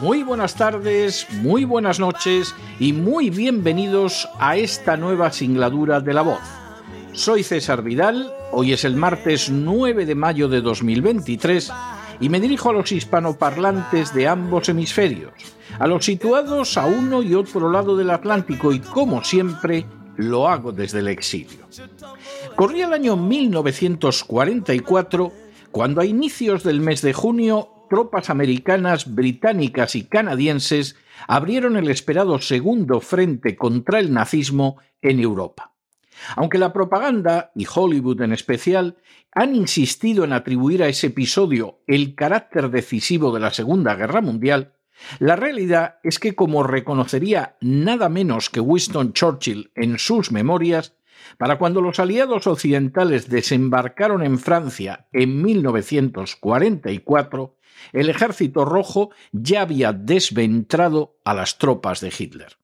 muy buenas tardes, muy buenas noches y muy bienvenidos a esta nueva singladura de la voz. Soy César Vidal, hoy es el martes 9 de mayo de 2023 y me dirijo a los hispanoparlantes de ambos hemisferios, a los situados a uno y otro lado del Atlántico y como siempre lo hago desde el exilio. Corría el año 1944 cuando a inicios del mes de junio tropas americanas, británicas y canadienses abrieron el esperado segundo frente contra el nazismo en Europa. Aunque la propaganda, y Hollywood en especial, han insistido en atribuir a ese episodio el carácter decisivo de la Segunda Guerra Mundial, la realidad es que, como reconocería nada menos que Winston Churchill en sus memorias, para cuando los aliados occidentales desembarcaron en Francia en 1944, el ejército rojo ya había desventrado a las tropas de Hitler.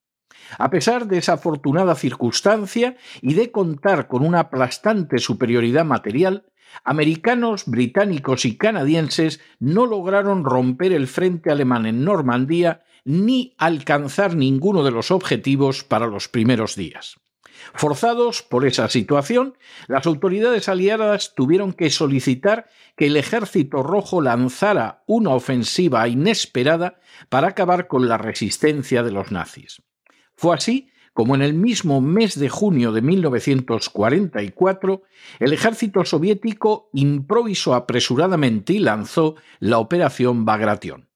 A pesar de esa afortunada circunstancia y de contar con una aplastante superioridad material, americanos, británicos y canadienses no lograron romper el frente alemán en Normandía ni alcanzar ninguno de los objetivos para los primeros días. Forzados por esa situación, las autoridades aliadas tuvieron que solicitar que el ejército rojo lanzara una ofensiva inesperada para acabar con la resistencia de los nazis. Fue así como en el mismo mes de junio de 1944 el ejército soviético improvisó apresuradamente y lanzó la Operación Bagration.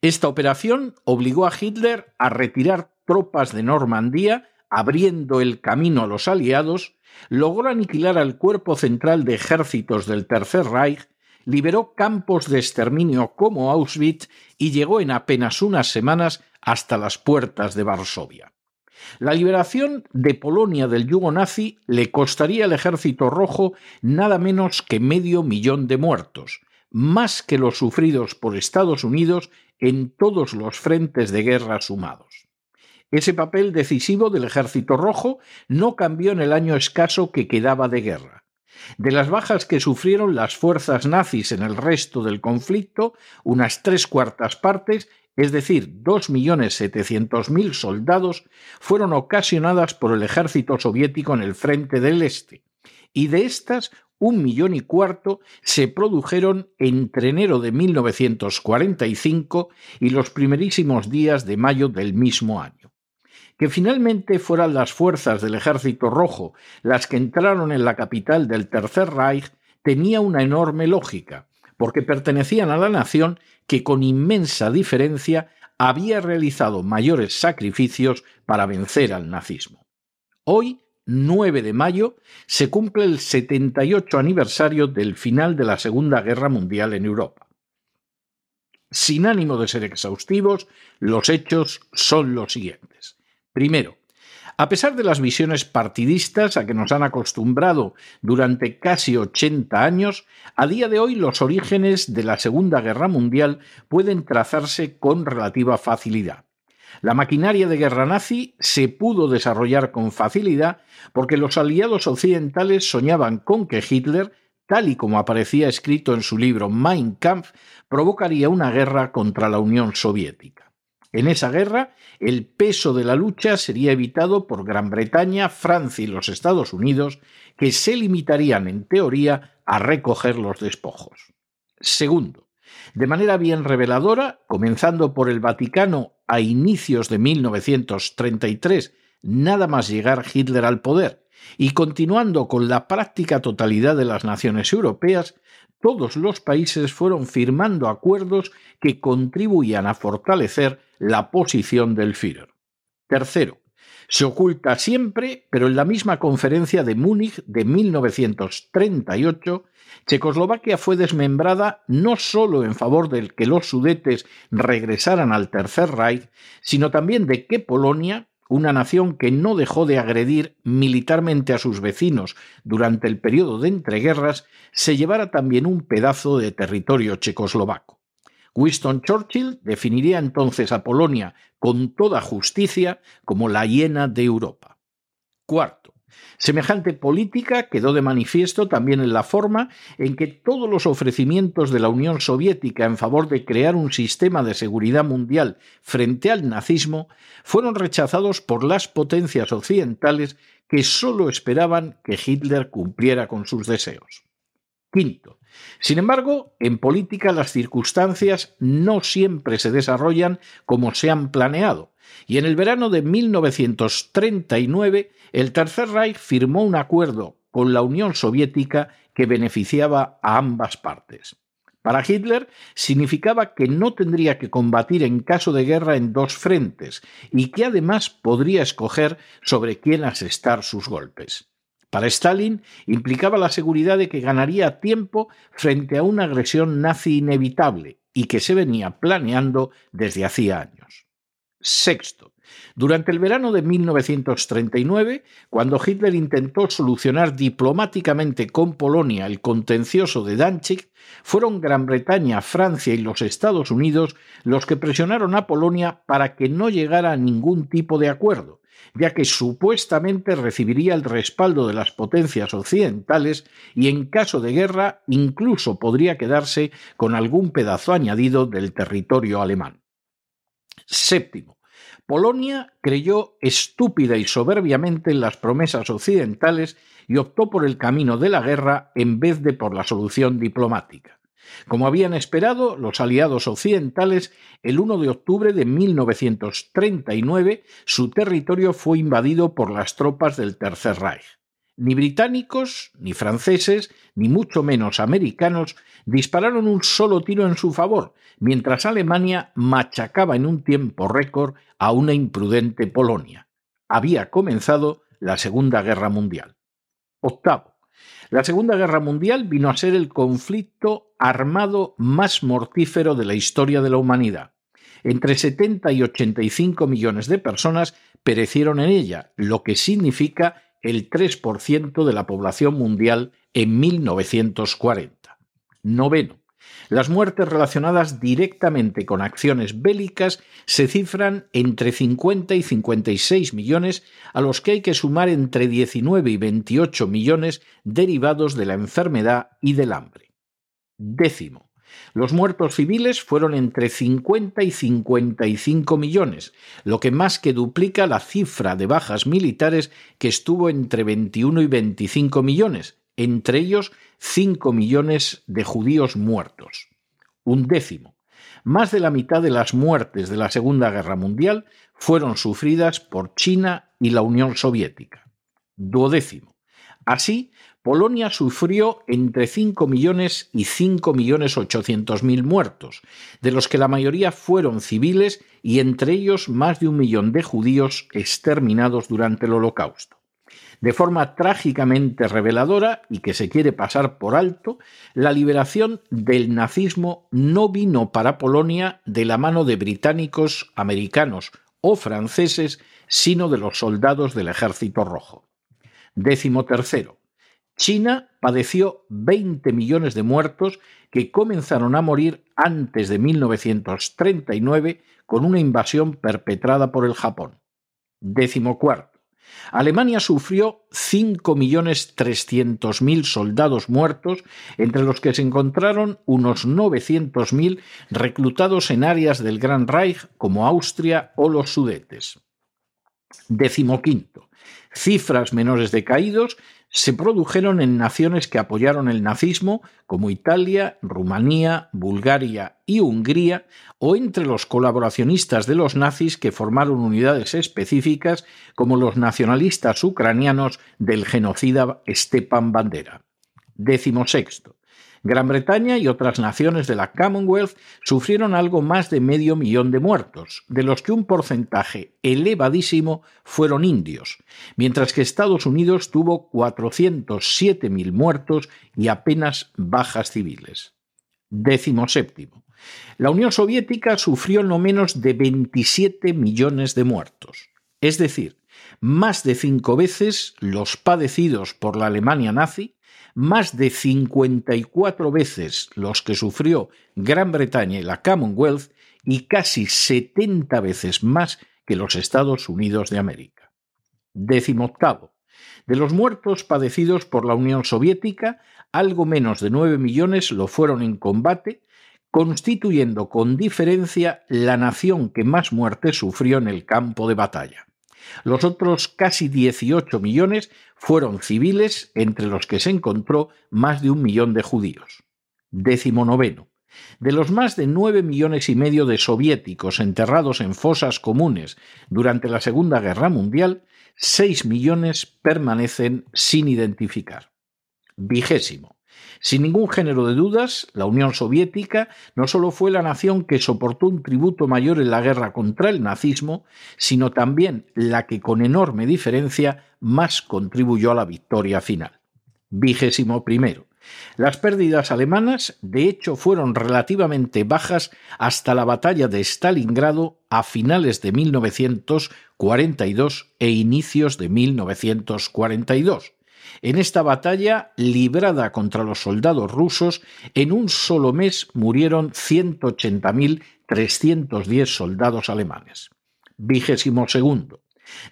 Esta operación obligó a Hitler a retirar tropas de Normandía abriendo el camino a los aliados, logró aniquilar al cuerpo central de ejércitos del Tercer Reich, liberó campos de exterminio como Auschwitz y llegó en apenas unas semanas hasta las puertas de Varsovia. La liberación de Polonia del yugo nazi le costaría al ejército rojo nada menos que medio millón de muertos, más que los sufridos por Estados Unidos en todos los frentes de guerra sumados. Ese papel decisivo del Ejército Rojo no cambió en el año escaso que quedaba de guerra. De las bajas que sufrieron las fuerzas nazis en el resto del conflicto, unas tres cuartas partes, es decir, 2.700.000 soldados, fueron ocasionadas por el ejército soviético en el frente del Este, y de estas un millón y cuarto se produjeron entre enero de 1945 y los primerísimos días de mayo del mismo año. Que finalmente fueran las fuerzas del Ejército Rojo las que entraron en la capital del Tercer Reich tenía una enorme lógica, porque pertenecían a la nación que con inmensa diferencia había realizado mayores sacrificios para vencer al nazismo. Hoy, 9 de mayo, se cumple el 78 aniversario del final de la Segunda Guerra Mundial en Europa. Sin ánimo de ser exhaustivos, los hechos son los siguientes. Primero, a pesar de las visiones partidistas a que nos han acostumbrado durante casi 80 años, a día de hoy los orígenes de la Segunda Guerra Mundial pueden trazarse con relativa facilidad. La maquinaria de guerra nazi se pudo desarrollar con facilidad porque los aliados occidentales soñaban con que Hitler, tal y como aparecía escrito en su libro Mein Kampf, provocaría una guerra contra la Unión Soviética. En esa guerra, el peso de la lucha sería evitado por Gran Bretaña, Francia y los Estados Unidos, que se limitarían, en teoría, a recoger los despojos. Segundo, de manera bien reveladora, comenzando por el Vaticano a inicios de 1933, nada más llegar Hitler al poder, y continuando con la práctica totalidad de las naciones europeas, todos los países fueron firmando acuerdos que contribuían a fortalecer la posición del Führer. Tercero, se oculta siempre, pero en la misma conferencia de Múnich de 1938, Checoslovaquia fue desmembrada no solo en favor de que los sudetes regresaran al Tercer Reich, sino también de que Polonia, una nación que no dejó de agredir militarmente a sus vecinos durante el periodo de entreguerras, se llevara también un pedazo de territorio checoslovaco. Winston Churchill definiría entonces a Polonia con toda justicia como la hiena de Europa. Cuarto, Semejante política quedó de manifiesto también en la forma en que todos los ofrecimientos de la Unión Soviética en favor de crear un sistema de seguridad mundial frente al nazismo fueron rechazados por las potencias occidentales que sólo esperaban que Hitler cumpliera con sus deseos. Sin embargo, en política las circunstancias no siempre se desarrollan como se han planeado, y en el verano de 1939 el Tercer Reich firmó un acuerdo con la Unión Soviética que beneficiaba a ambas partes. Para Hitler significaba que no tendría que combatir en caso de guerra en dos frentes y que además podría escoger sobre quién asestar sus golpes. Para Stalin implicaba la seguridad de que ganaría tiempo frente a una agresión nazi inevitable y que se venía planeando desde hacía años. Sexto, durante el verano de 1939, cuando Hitler intentó solucionar diplomáticamente con Polonia el contencioso de Danzig, fueron Gran Bretaña, Francia y los Estados Unidos los que presionaron a Polonia para que no llegara a ningún tipo de acuerdo, ya que supuestamente recibiría el respaldo de las potencias occidentales y en caso de guerra incluso podría quedarse con algún pedazo añadido del territorio alemán. Séptimo. Polonia creyó estúpida y soberbiamente en las promesas occidentales y optó por el camino de la guerra en vez de por la solución diplomática. Como habían esperado los aliados occidentales, el 1 de octubre de 1939 su territorio fue invadido por las tropas del Tercer Reich. Ni británicos, ni franceses, ni mucho menos americanos dispararon un solo tiro en su favor, mientras Alemania machacaba en un tiempo récord a una imprudente Polonia. Había comenzado la Segunda Guerra Mundial. Octavo. La Segunda Guerra Mundial vino a ser el conflicto armado más mortífero de la historia de la humanidad. Entre 70 y 85 millones de personas perecieron en ella, lo que significa el 3% de la población mundial en 1940. Noveno. Las muertes relacionadas directamente con acciones bélicas se cifran entre 50 y 56 millones, a los que hay que sumar entre 19 y 28 millones derivados de la enfermedad y del hambre. Décimo. Los muertos civiles fueron entre 50 y 55 millones, lo que más que duplica la cifra de bajas militares que estuvo entre 21 y 25 millones, entre ellos 5 millones de judíos muertos. Un décimo. Más de la mitad de las muertes de la Segunda Guerra Mundial fueron sufridas por China y la Unión Soviética. Duodécimo. Así, Polonia sufrió entre 5 millones y 5 millones 800 mil muertos, de los que la mayoría fueron civiles y entre ellos más de un millón de judíos exterminados durante el Holocausto. De forma trágicamente reveladora y que se quiere pasar por alto, la liberación del nazismo no vino para Polonia de la mano de británicos, americanos o franceses, sino de los soldados del Ejército Rojo. Décimo tercero. China padeció 20 millones de muertos que comenzaron a morir antes de 1939 con una invasión perpetrada por el Japón. Décimo cuarto. Alemania sufrió 5.300.000 soldados muertos, entre los que se encontraron unos 900.000 reclutados en áreas del Gran Reich como Austria o los Sudetes. Décimo quinto cifras menores de caídos se produjeron en naciones que apoyaron el nazismo, como Italia, Rumanía, Bulgaria y Hungría, o entre los colaboracionistas de los nazis que formaron unidades específicas, como los nacionalistas ucranianos del genocida Stepan Bandera. Décimo sexto. Gran Bretaña y otras naciones de la Commonwealth sufrieron algo más de medio millón de muertos, de los que un porcentaje elevadísimo fueron indios, mientras que Estados Unidos tuvo 407.000 muertos y apenas bajas civiles. Décimo séptimo. La Unión Soviética sufrió no menos de 27 millones de muertos, es decir, más de cinco veces los padecidos por la Alemania nazi más de 54 veces los que sufrió Gran Bretaña y la Commonwealth y casi 70 veces más que los Estados Unidos de América. Décimo octavo. De los muertos padecidos por la Unión Soviética, algo menos de 9 millones lo fueron en combate, constituyendo con diferencia la nación que más muertes sufrió en el campo de batalla. Los otros casi 18 millones fueron civiles, entre los que se encontró más de un millón de judíos. Décimo noveno. De los más de nueve millones y medio de soviéticos enterrados en fosas comunes durante la Segunda Guerra Mundial, seis millones permanecen sin identificar. Vigésimo. Sin ningún género de dudas, la Unión Soviética no solo fue la nación que soportó un tributo mayor en la guerra contra el nazismo, sino también la que con enorme diferencia más contribuyó a la victoria final. Vigésimo primero. Las pérdidas alemanas, de hecho, fueron relativamente bajas hasta la batalla de Stalingrado a finales de 1942 e inicios de 1942 en esta batalla, librada contra los soldados rusos, en un solo mes murieron 180.310 soldados alemanes. Vigésimo segundo.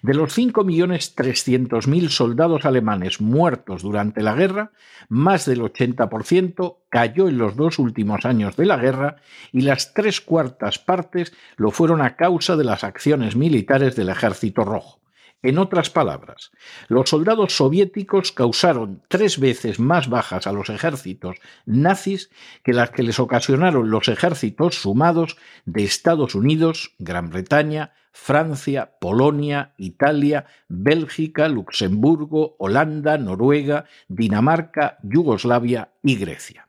De los 5.300.000 soldados alemanes muertos durante la guerra, más del 80% cayó en los dos últimos años de la guerra y las tres cuartas partes lo fueron a causa de las acciones militares del Ejército Rojo. En otras palabras, los soldados soviéticos causaron tres veces más bajas a los ejércitos nazis que las que les ocasionaron los ejércitos sumados de Estados Unidos, Gran Bretaña, Francia, Polonia, Italia, Bélgica, Luxemburgo, Holanda, Noruega, Dinamarca, Yugoslavia y Grecia.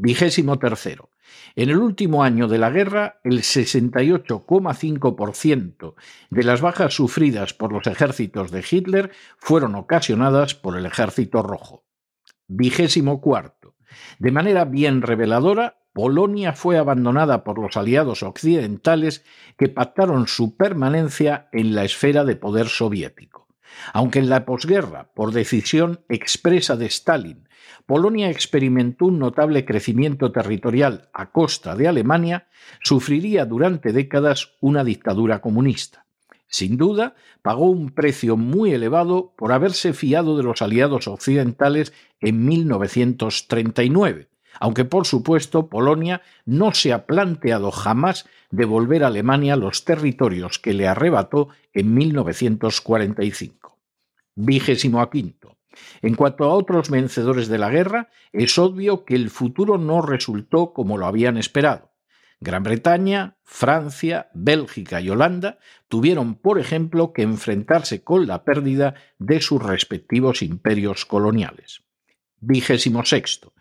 Vigésimo tercero. En el último año de la guerra, el 68,5% de las bajas sufridas por los ejércitos de Hitler fueron ocasionadas por el ejército rojo. Vigésimo cuarto. De manera bien reveladora, Polonia fue abandonada por los aliados occidentales que pactaron su permanencia en la esfera de poder soviético. Aunque en la posguerra, por decisión expresa de Stalin, Polonia experimentó un notable crecimiento territorial a costa de Alemania, sufriría durante décadas una dictadura comunista. Sin duda, pagó un precio muy elevado por haberse fiado de los aliados occidentales en 1939, aunque por supuesto Polonia no se ha planteado jamás devolver a Alemania los territorios que le arrebató en 1945. Vigésimo quinto. En cuanto a otros vencedores de la guerra, es obvio que el futuro no resultó como lo habían esperado. Gran Bretaña, Francia, Bélgica y Holanda tuvieron, por ejemplo, que enfrentarse con la pérdida de sus respectivos imperios coloniales. Vigésimo sexto.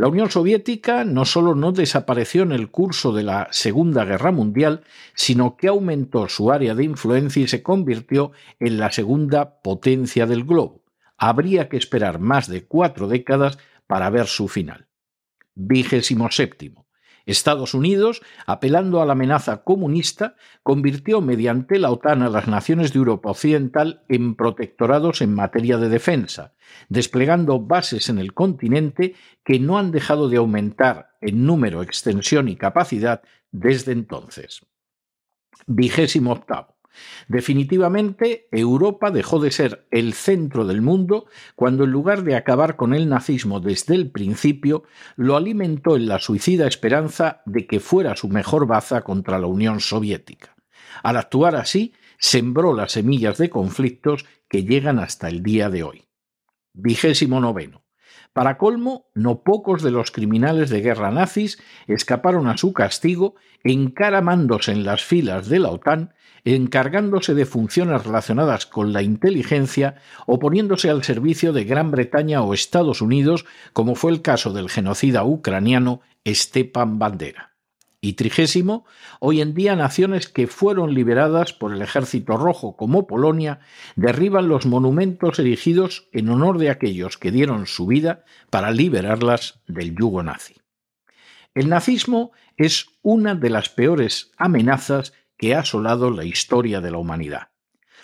La Unión Soviética no solo no desapareció en el curso de la Segunda Guerra Mundial, sino que aumentó su área de influencia y se convirtió en la segunda potencia del globo habría que esperar más de cuatro décadas para ver su final. Vigésimo séptimo. Estados Unidos, apelando a la amenaza comunista, convirtió mediante la OTAN a las naciones de Europa Occidental en protectorados en materia de defensa, desplegando bases en el continente que no han dejado de aumentar en número, extensión y capacidad desde entonces. Vigésimo octavo. Definitivamente, Europa dejó de ser el centro del mundo cuando en lugar de acabar con el nazismo desde el principio, lo alimentó en la suicida esperanza de que fuera su mejor baza contra la Unión Soviética. Al actuar así, sembró las semillas de conflictos que llegan hasta el día de hoy. vigésimo noveno. Para colmo, no pocos de los criminales de guerra nazis escaparon a su castigo encaramándose en las filas de la OTAN, encargándose de funciones relacionadas con la inteligencia o poniéndose al servicio de Gran Bretaña o Estados Unidos, como fue el caso del genocida ucraniano Stepan Bandera. Y trigésimo, hoy en día naciones que fueron liberadas por el Ejército Rojo, como Polonia, derriban los monumentos erigidos en honor de aquellos que dieron su vida para liberarlas del yugo nazi. El nazismo es una de las peores amenazas que ha asolado la historia de la humanidad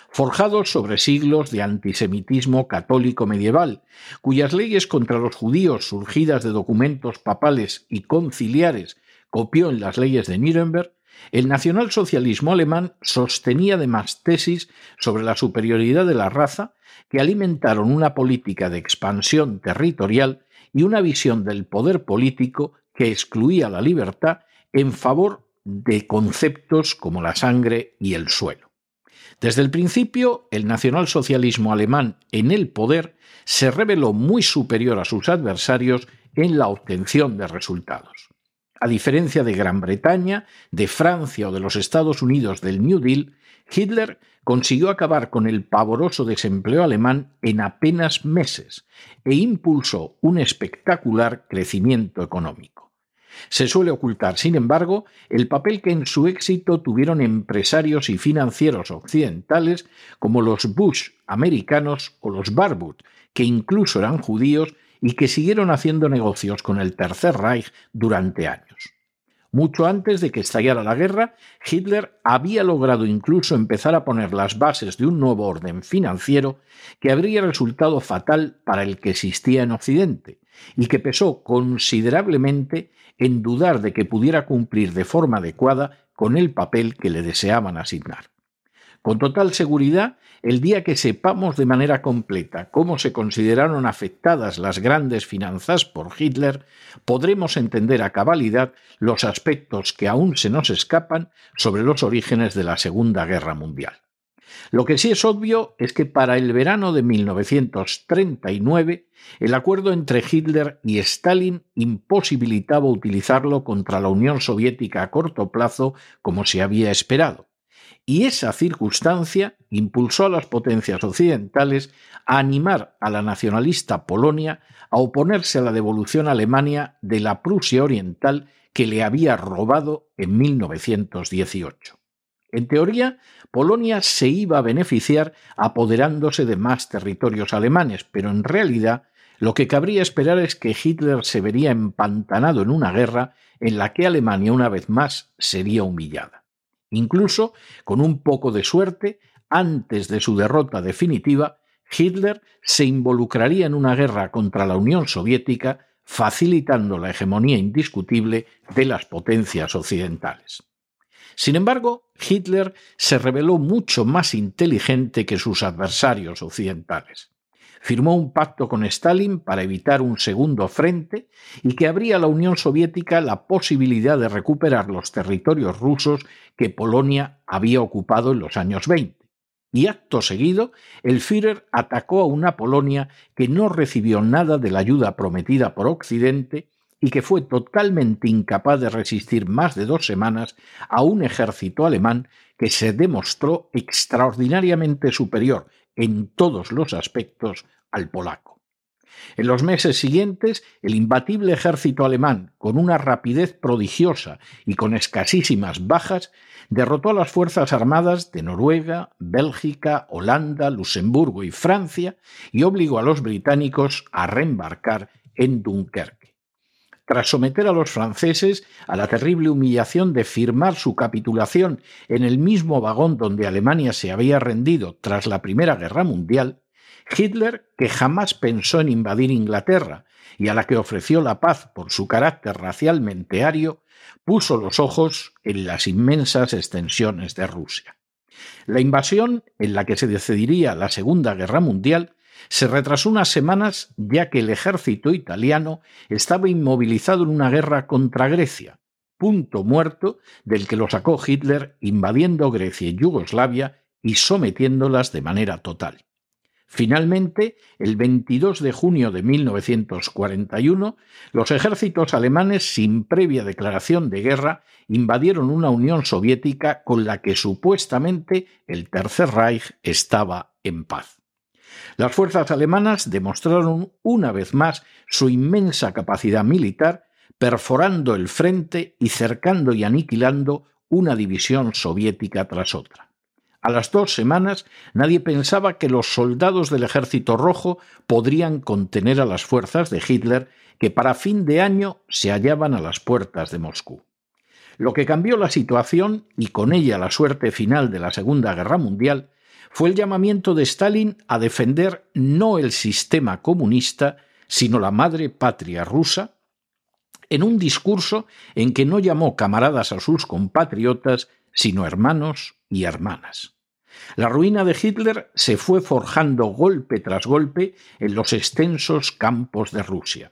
forjados sobre siglos de antisemitismo católico medieval, cuyas leyes contra los judíos surgidas de documentos papales y conciliares copió en las leyes de Nuremberg, el nacionalsocialismo alemán sostenía además tesis sobre la superioridad de la raza que alimentaron una política de expansión territorial y una visión del poder político que excluía la libertad en favor de conceptos como la sangre y el suelo. Desde el principio, el nacionalsocialismo alemán en el poder se reveló muy superior a sus adversarios en la obtención de resultados. A diferencia de Gran Bretaña, de Francia o de los Estados Unidos del New Deal, Hitler consiguió acabar con el pavoroso desempleo alemán en apenas meses e impulsó un espectacular crecimiento económico. Se suele ocultar, sin embargo, el papel que en su éxito tuvieron empresarios y financieros occidentales como los Bush americanos o los Barbutt, que incluso eran judíos y que siguieron haciendo negocios con el Tercer Reich durante años. Mucho antes de que estallara la guerra, Hitler había logrado incluso empezar a poner las bases de un nuevo orden financiero que habría resultado fatal para el que existía en Occidente y que pesó considerablemente en dudar de que pudiera cumplir de forma adecuada con el papel que le deseaban asignar. Con total seguridad, el día que sepamos de manera completa cómo se consideraron afectadas las grandes finanzas por Hitler, podremos entender a cabalidad los aspectos que aún se nos escapan sobre los orígenes de la Segunda Guerra Mundial. Lo que sí es obvio es que para el verano de 1939 el acuerdo entre Hitler y Stalin imposibilitaba utilizarlo contra la Unión Soviética a corto plazo como se había esperado y esa circunstancia impulsó a las potencias occidentales a animar a la nacionalista Polonia a oponerse a la devolución a Alemania de la Prusia Oriental que le había robado en 1918. En teoría, Polonia se iba a beneficiar apoderándose de más territorios alemanes, pero en realidad lo que cabría esperar es que Hitler se vería empantanado en una guerra en la que Alemania una vez más sería humillada. Incluso, con un poco de suerte, antes de su derrota definitiva, Hitler se involucraría en una guerra contra la Unión Soviética, facilitando la hegemonía indiscutible de las potencias occidentales. Sin embargo, Hitler se reveló mucho más inteligente que sus adversarios occidentales firmó un pacto con Stalin para evitar un segundo frente y que abría a la Unión Soviética la posibilidad de recuperar los territorios rusos que Polonia había ocupado en los años 20. Y acto seguido, el Führer atacó a una Polonia que no recibió nada de la ayuda prometida por Occidente y que fue totalmente incapaz de resistir más de dos semanas a un ejército alemán que se demostró extraordinariamente superior en todos los aspectos al polaco. En los meses siguientes, el imbatible ejército alemán, con una rapidez prodigiosa y con escasísimas bajas, derrotó a las Fuerzas Armadas de Noruega, Bélgica, Holanda, Luxemburgo y Francia y obligó a los británicos a reembarcar en Dunkerque. Tras someter a los franceses a la terrible humillación de firmar su capitulación en el mismo vagón donde Alemania se había rendido tras la Primera Guerra Mundial, Hitler, que jamás pensó en invadir Inglaterra y a la que ofreció la paz por su carácter racialmente ario, puso los ojos en las inmensas extensiones de Rusia. La invasión, en la que se decidiría la Segunda Guerra Mundial, se retrasó unas semanas ya que el ejército italiano estaba inmovilizado en una guerra contra Grecia, punto muerto del que lo sacó Hitler invadiendo Grecia y Yugoslavia y sometiéndolas de manera total. Finalmente, el 22 de junio de 1941, los ejércitos alemanes, sin previa declaración de guerra, invadieron una Unión Soviética con la que supuestamente el Tercer Reich estaba en paz. Las fuerzas alemanas demostraron una vez más su inmensa capacidad militar, perforando el frente y cercando y aniquilando una división soviética tras otra. A las dos semanas nadie pensaba que los soldados del Ejército Rojo podrían contener a las fuerzas de Hitler que para fin de año se hallaban a las puertas de Moscú. Lo que cambió la situación y con ella la suerte final de la Segunda Guerra Mundial fue el llamamiento de Stalin a defender no el sistema comunista, sino la madre patria rusa, en un discurso en que no llamó camaradas a sus compatriotas, sino hermanos y hermanas. La ruina de Hitler se fue forjando golpe tras golpe en los extensos campos de Rusia.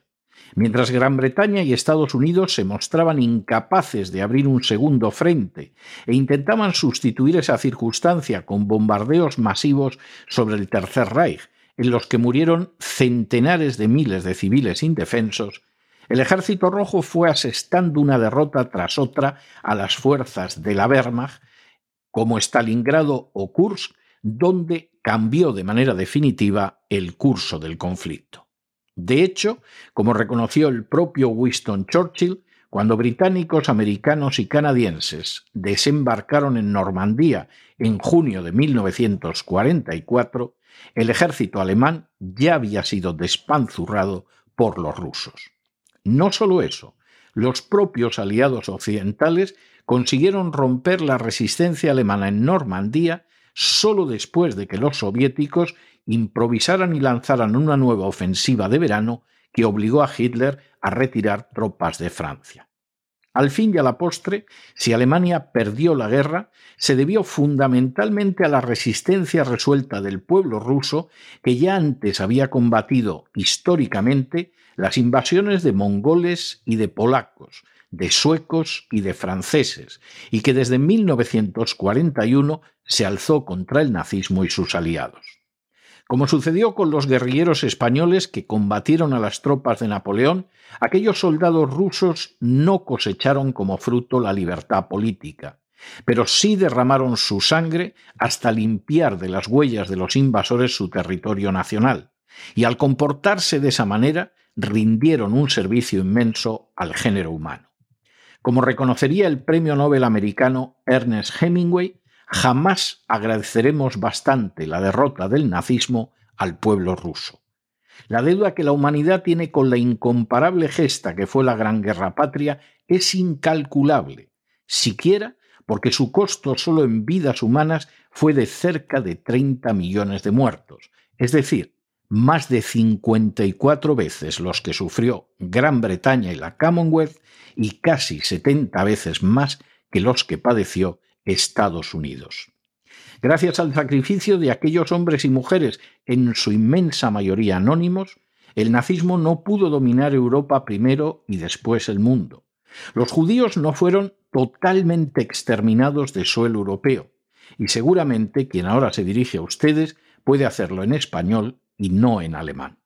Mientras Gran Bretaña y Estados Unidos se mostraban incapaces de abrir un segundo frente e intentaban sustituir esa circunstancia con bombardeos masivos sobre el Tercer Reich, en los que murieron centenares de miles de civiles indefensos, el Ejército Rojo fue asestando una derrota tras otra a las fuerzas de la Wehrmacht, como Stalingrado o Kursk, donde cambió de manera definitiva el curso del conflicto. De hecho, como reconoció el propio Winston Churchill, cuando británicos, americanos y canadienses desembarcaron en Normandía en junio de 1944, el ejército alemán ya había sido despanzurrado por los rusos. No solo eso, los propios aliados occidentales consiguieron romper la resistencia alemana en Normandía solo después de que los soviéticos improvisaran y lanzaran una nueva ofensiva de verano que obligó a Hitler a retirar tropas de Francia. Al fin y a la postre, si Alemania perdió la guerra, se debió fundamentalmente a la resistencia resuelta del pueblo ruso que ya antes había combatido históricamente las invasiones de mongoles y de polacos, de suecos y de franceses, y que desde 1941 se alzó contra el nazismo y sus aliados. Como sucedió con los guerrilleros españoles que combatieron a las tropas de Napoleón, aquellos soldados rusos no cosecharon como fruto la libertad política, pero sí derramaron su sangre hasta limpiar de las huellas de los invasores su territorio nacional, y al comportarse de esa manera rindieron un servicio inmenso al género humano. Como reconocería el premio Nobel americano Ernest Hemingway, Jamás agradeceremos bastante la derrota del nazismo al pueblo ruso. La deuda que la humanidad tiene con la incomparable gesta que fue la Gran Guerra Patria es incalculable, siquiera porque su costo solo en vidas humanas fue de cerca de 30 millones de muertos, es decir, más de 54 veces los que sufrió Gran Bretaña y la Commonwealth y casi 70 veces más que los que padeció Estados Unidos. Gracias al sacrificio de aquellos hombres y mujeres, en su inmensa mayoría anónimos, el nazismo no pudo dominar Europa primero y después el mundo. Los judíos no fueron totalmente exterminados de suelo europeo, y seguramente quien ahora se dirige a ustedes puede hacerlo en español y no en alemán.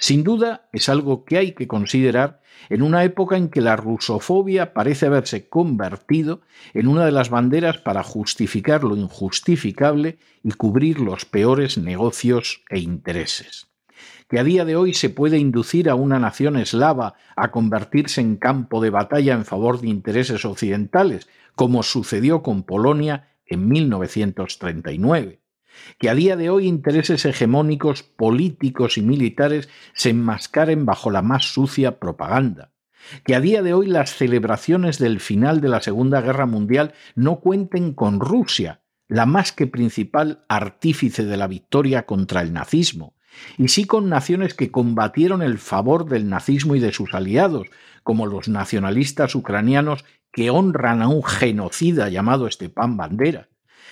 Sin duda es algo que hay que considerar en una época en que la rusofobia parece haberse convertido en una de las banderas para justificar lo injustificable y cubrir los peores negocios e intereses. Que a día de hoy se puede inducir a una nación eslava a convertirse en campo de batalla en favor de intereses occidentales, como sucedió con Polonia en 1939 que a día de hoy intereses hegemónicos políticos y militares se enmascaren bajo la más sucia propaganda, que a día de hoy las celebraciones del final de la Segunda Guerra Mundial no cuenten con Rusia, la más que principal artífice de la victoria contra el nazismo, y sí con naciones que combatieron el favor del nazismo y de sus aliados, como los nacionalistas ucranianos que honran a un genocida llamado Stepan Bandera,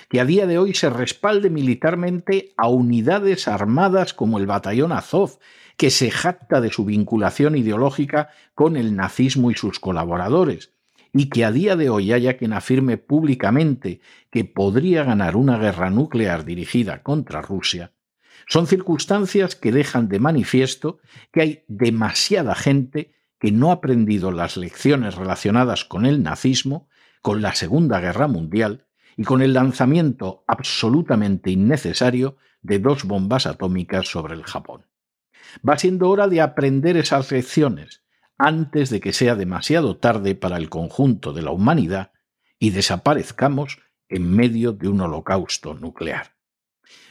que a día de hoy se respalde militarmente a unidades armadas como el batallón Azov, que se jacta de su vinculación ideológica con el nazismo y sus colaboradores, y que a día de hoy haya quien afirme públicamente que podría ganar una guerra nuclear dirigida contra Rusia, Son circunstancias que dejan de manifiesto que hay demasiada gente que no ha aprendido las lecciones relacionadas con el nazismo, con la Segunda Guerra Mundial y con el lanzamiento absolutamente innecesario de dos bombas atómicas sobre el Japón. Va siendo hora de aprender esas lecciones antes de que sea demasiado tarde para el conjunto de la humanidad y desaparezcamos en medio de un holocausto nuclear.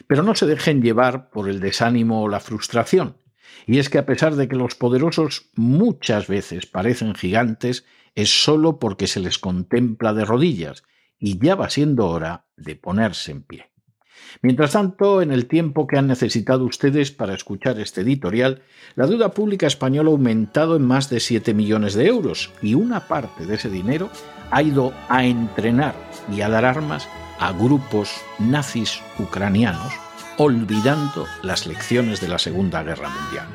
Pero no se dejen llevar por el desánimo o la frustración, y es que a pesar de que los poderosos muchas veces parecen gigantes, es sólo porque se les contempla de rodillas, y ya va siendo hora de ponerse en pie. Mientras tanto, en el tiempo que han necesitado ustedes para escuchar este editorial, la deuda pública española ha aumentado en más de 7 millones de euros y una parte de ese dinero ha ido a entrenar y a dar armas a grupos nazis ucranianos, olvidando las lecciones de la Segunda Guerra Mundial.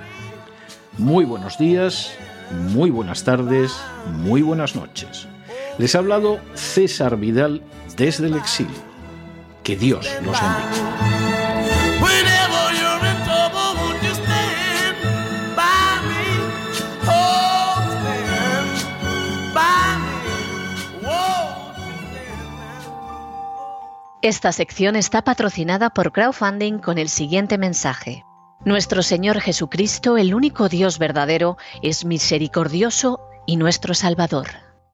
Muy buenos días, muy buenas tardes, muy buenas noches. Les ha hablado César Vidal desde el exilio. Que Dios los bendiga. Esta sección está patrocinada por crowdfunding con el siguiente mensaje. Nuestro Señor Jesucristo, el único Dios verdadero, es misericordioso y nuestro Salvador.